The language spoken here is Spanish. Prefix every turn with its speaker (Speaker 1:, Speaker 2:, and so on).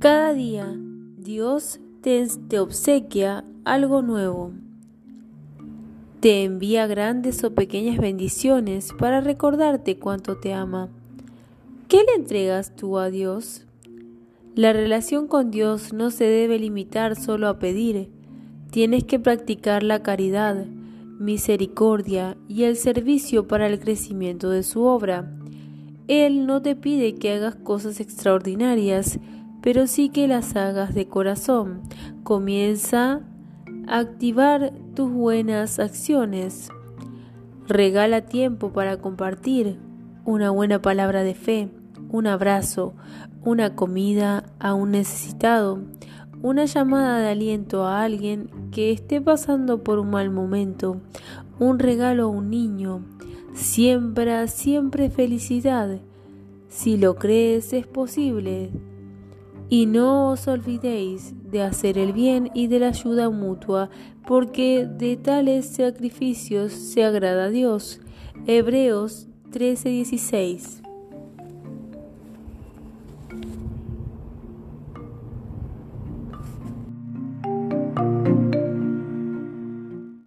Speaker 1: Cada día Dios te, obsequia algo nuevo. Te envía grandes o pequeñas bendiciones para recordarte cuánto te ama. ¿Qué le entregas tú a Dios? La relación con Dios no se debe limitar solo a pedir. Tienes que practicar la caridad, misericordia y el servicio para el crecimiento de su obra. Él no te pide que hagas cosas extraordinarias, pero sí que las hagas de corazón. Comienza a activar tus buenas acciones. Regala tiempo para compartir una buena palabra de fe, un abrazo, una comida a un necesitado, una llamada de aliento a alguien que esté pasando por un mal momento, un regalo a un niño. Siembra siempre felicidad. Si lo crees es posible. Y no os olvidéis de hacer el bien y de la ayuda mutua, porque de tales sacrificios se agrada a Dios. Hebreos 13:16